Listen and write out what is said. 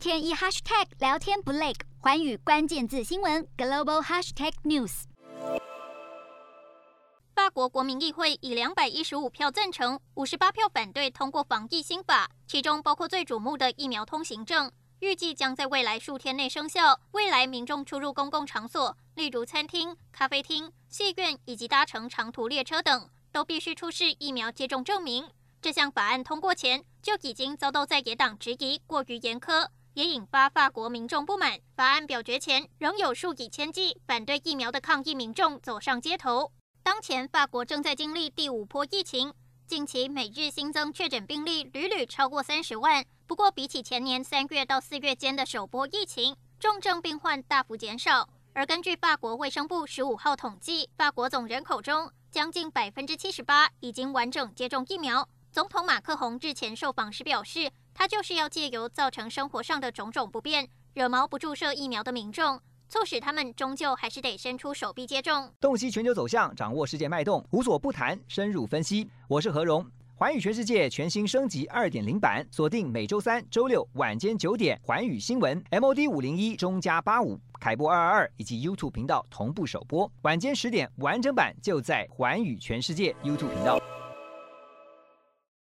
天一 hashtag 聊天不累，寰宇关键字新闻 global hashtag news。法国国民议会以两百一十五票赞成、五十八票反对通过防疫新法，其中包括最瞩目的疫苗通行证，预计将在未来数天内生效。未来民众出入公共场所，例如餐厅、咖啡厅、戏院以及搭乘长途列车等，都必须出示疫苗接种证明。这项法案通过前就已经遭到在野党质疑过于严苛，也引发法国民众不满。法案表决前，仍有数以千计反对疫苗的抗议民众走上街头。当前，法国正在经历第五波疫情，近期每日新增确诊病例屡屡超过三十万。不过，比起前年三月到四月间的首波疫情，重症病患大幅减少。而根据法国卫生部十五号统计，法国总人口中将近百分之七十八已经完整接种疫苗。总统马克宏日前受访时表示，他就是要借由造成生活上的种种不便，惹毛不注射疫苗的民众，促使他们终究还是得伸出手臂接种。洞悉全球走向，掌握世界脉动，无所不谈，深入分析。我是何荣，环宇全世界全新升级二点零版，锁定每周三、周六晚间九点，环宇新闻 MOD 五零一中加八五凯播二二二以及 YouTube 频道同步首播，晚间十点完整版就在环宇全世界 YouTube 频道。